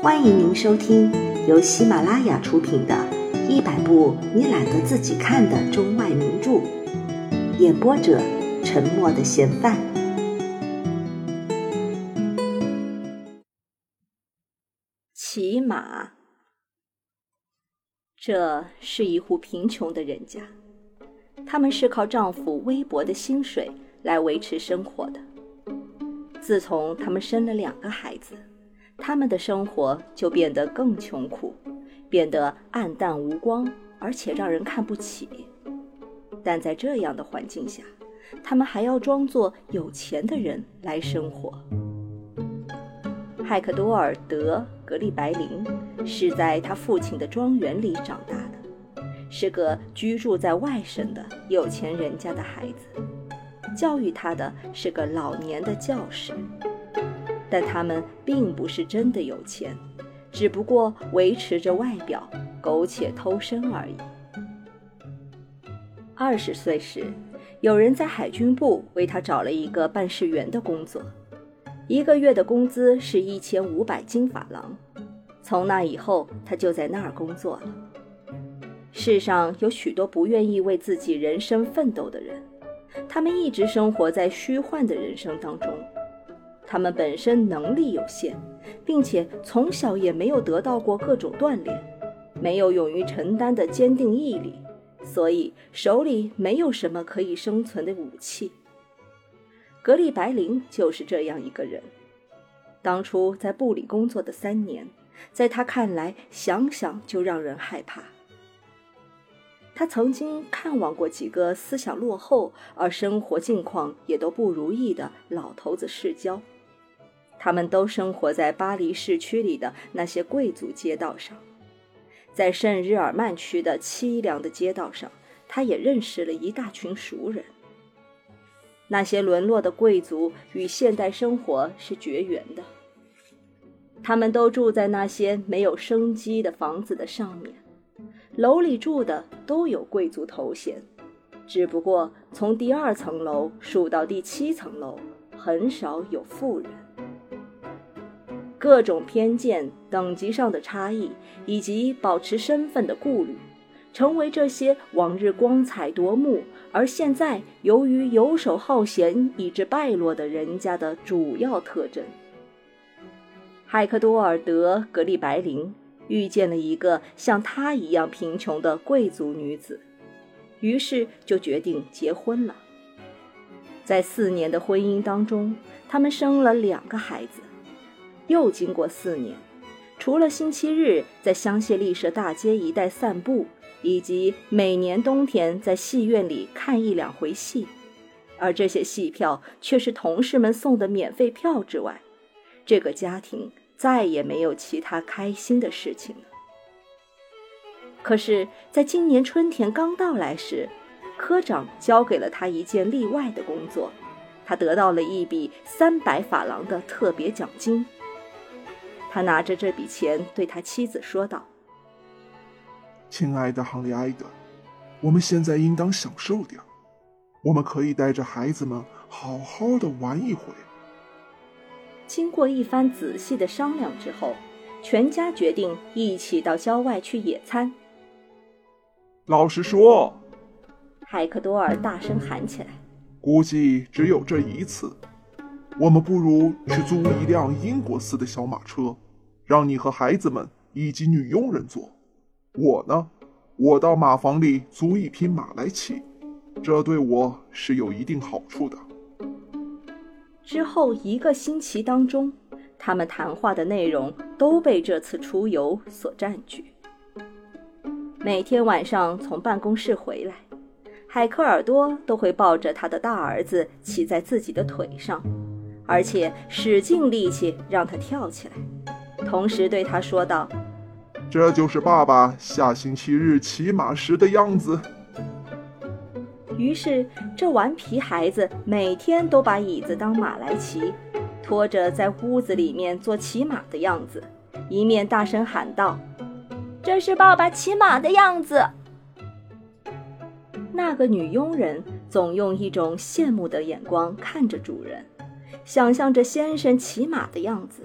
欢迎您收听由喜马拉雅出品的《一百部你懒得自己看的中外名著》，演播者：沉默的嫌犯。骑马，这是一户贫穷的人家，他们是靠丈夫微薄的薪水来维持生活的。自从他们生了两个孩子，他们的生活就变得更穷苦，变得暗淡无光，而且让人看不起。但在这样的环境下，他们还要装作有钱的人来生活。海克多尔·德·格利白林是在他父亲的庄园里长大的，是个居住在外省的有钱人家的孩子。教育他的是个老年的教师，但他们并不是真的有钱，只不过维持着外表，苟且偷生而已。二十岁时，有人在海军部为他找了一个办事员的工作，一个月的工资是一千五百金法郎。从那以后，他就在那儿工作了。世上有许多不愿意为自己人生奋斗的人。他们一直生活在虚幻的人生当中，他们本身能力有限，并且从小也没有得到过各种锻炼，没有勇于承担的坚定毅力，所以手里没有什么可以生存的武器。格力白灵就是这样一个人。当初在部里工作的三年，在他看来，想想就让人害怕。他曾经看望过几个思想落后而生活境况也都不如意的老头子世交，他们都生活在巴黎市区里的那些贵族街道上，在圣日耳曼区的凄凉的街道上，他也认识了一大群熟人。那些沦落的贵族与现代生活是绝缘的，他们都住在那些没有生机的房子的上面。楼里住的都有贵族头衔，只不过从第二层楼数到第七层楼，很少有富人。各种偏见、等级上的差异以及保持身份的顾虑，成为这些往日光彩夺目，而现在由于游手好闲以致败落的人家的主要特征。海克多尔德·格利白灵。遇见了一个像她一样贫穷的贵族女子，于是就决定结婚了。在四年的婚姻当中，他们生了两个孩子。又经过四年，除了星期日在香榭丽舍大街一带散步，以及每年冬天在戏院里看一两回戏，而这些戏票却是同事们送的免费票之外，这个家庭。再也没有其他开心的事情了。可是，在今年春天刚到来时，科长交给了他一件例外的工作，他得到了一笔三百法郎的特别奖金。他拿着这笔钱对他妻子说道：“亲爱的亨利埃德，我们现在应当享受点，我们可以带着孩子们好好的玩一回。”经过一番仔细的商量之后，全家决定一起到郊外去野餐。老实说，海克多尔大声喊起来：“估计只有这一次。我们不如去租一辆英国式的小马车，让你和孩子们以及女佣人坐。我呢，我到马房里租一匹马来骑，这对我是有一定好处的。”之后一个星期当中，他们谈话的内容都被这次出游所占据。每天晚上从办公室回来，海克尔多都会抱着他的大儿子骑在自己的腿上，而且使尽力气让他跳起来，同时对他说道：“这就是爸爸下星期日骑马时的样子。”于是，这顽皮孩子每天都把椅子当马来骑，拖着在屋子里面做骑马的样子，一面大声喊道：“这是爸爸骑马的样子。”那个女佣人总用一种羡慕的眼光看着主人，想象着先生骑马的样子，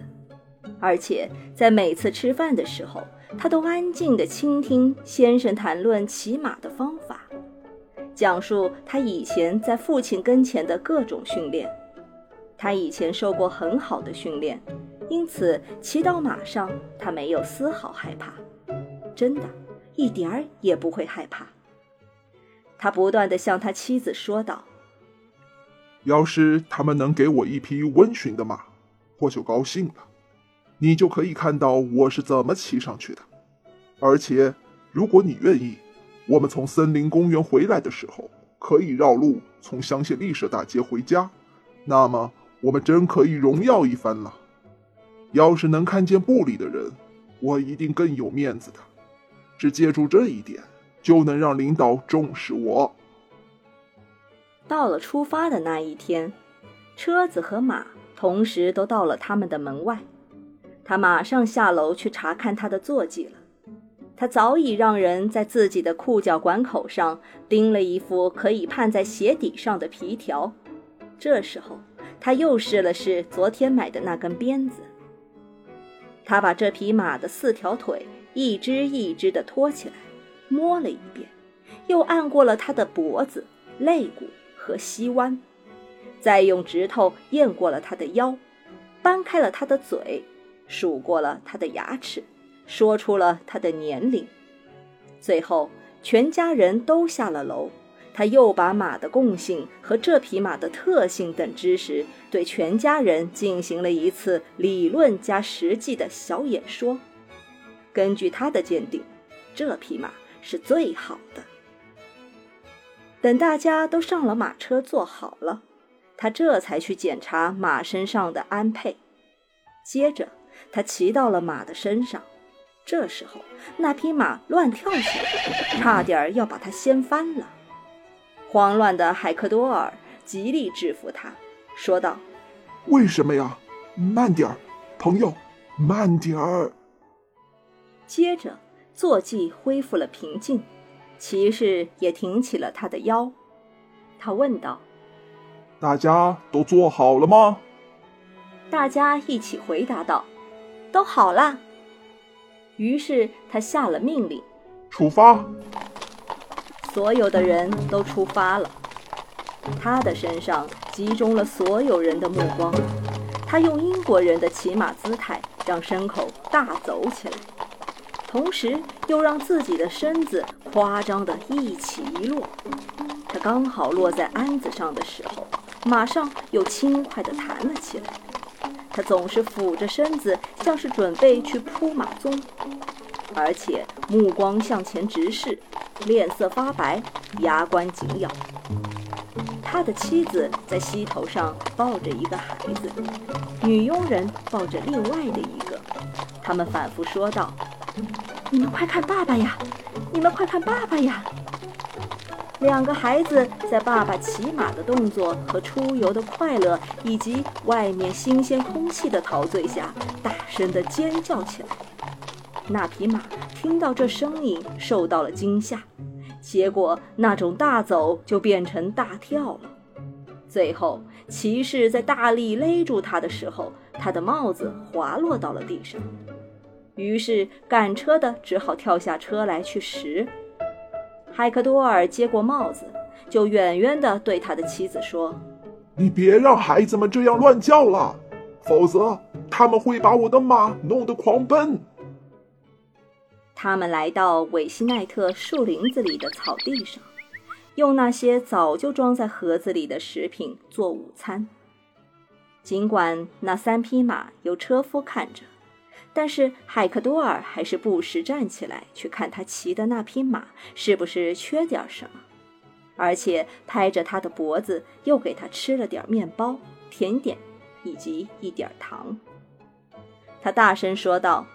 而且在每次吃饭的时候，他都安静地倾听先生谈论骑马的方法，讲述他以前在父亲跟前的各种训练。他以前受过很好的训练，因此骑到马上，他没有丝毫害怕，真的，一点儿也不会害怕。他不断地向他妻子说道：“要是他们能给我一匹温驯的马，我就高兴了。你就可以看到我是怎么骑上去的。而且，如果你愿意，我们从森林公园回来的时候，可以绕路从香榭丽舍大街回家。那么。”我们真可以荣耀一番了。要是能看见部里的人，我一定更有面子的。只借助这一点，就能让领导重视我。到了出发的那一天，车子和马同时都到了他们的门外。他马上下楼去查看他的坐骑了。他早已让人在自己的裤脚管口上钉了一副可以判在鞋底上的皮条。这时候。他又试了试昨天买的那根鞭子。他把这匹马的四条腿一只一只地拖起来，摸了一遍，又按过了它的脖子、肋骨和膝弯，再用指头验过了他的腰，掰开了他的嘴，数过了他的牙齿，说出了他的年龄。最后，全家人都下了楼。他又把马的共性和这匹马的特性等知识，对全家人进行了一次理论加实际的小演说。根据他的鉴定，这匹马是最好的。等大家都上了马车，坐好了，他这才去检查马身上的鞍辔。接着，他骑到了马的身上。这时候，那匹马乱跳起来，差点要把他掀翻了。慌乱的海克多尔极力制服他，说道：“为什么呀？慢点儿，朋友，慢点儿。”接着，坐骑恢复了平静，骑士也挺起了他的腰。他问道：“大家都做好了吗？”大家一起回答道：“都好了。”于是他下了命令：“出发。”所有的人都出发了，他的身上集中了所有人的目光。他用英国人的骑马姿态让牲口大走起来，同时又让自己的身子夸张的一起一落。他刚好落在鞍子上的时候，马上又轻快地弹了起来。他总是俯着身子，像是准备去扑马鬃，而且目光向前直视。脸色发白，牙关紧咬。他的妻子在膝头上抱着一个孩子，女佣人抱着另外的一个。他们反复说道：“你们快看爸爸呀！你们快看爸爸呀！”两个孩子在爸爸骑马的动作和出游的快乐，以及外面新鲜空气的陶醉下，大声地尖叫起来。那匹马听到这声音，受到了惊吓，结果那种大走就变成大跳了。最后，骑士在大力勒住他的时候，他的帽子滑落到了地上。于是赶车的只好跳下车来去拾。海克多尔接过帽子，就远远地对他的妻子说：“你别让孩子们这样乱叫了，否则他们会把我的马弄得狂奔。”他们来到韦西奈特树林子里的草地上，用那些早就装在盒子里的食品做午餐。尽管那三匹马由车夫看着，但是海克多尔还是不时站起来去看他骑的那匹马是不是缺点什么，而且拍着他的脖子，又给他吃了点面包、甜点以及一点糖。他大声说道。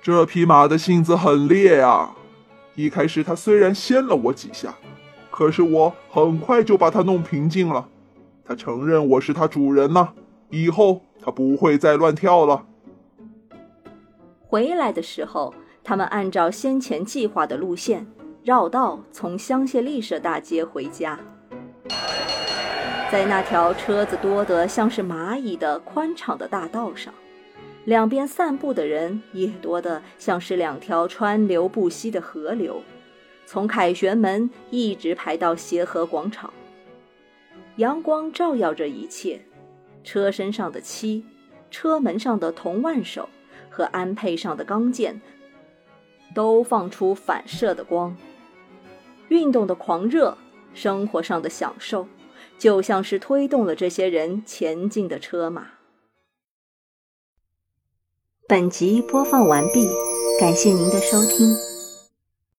这匹马的性子很烈啊！一开始它虽然掀了我几下，可是我很快就把它弄平静了。它承认我是它主人呐，以后它不会再乱跳了。回来的时候，他们按照先前计划的路线绕道从香榭丽舍大街回家，在那条车子多得像是蚂蚁的宽敞的大道上。两边散步的人也多得像是两条川流不息的河流，从凯旋门一直排到协和广场。阳光照耀着一切，车身上的漆、车门上的铜腕手和鞍辔上的钢剑，都放出反射的光。运动的狂热，生活上的享受，就像是推动了这些人前进的车马。本集播放完毕，感谢您的收听。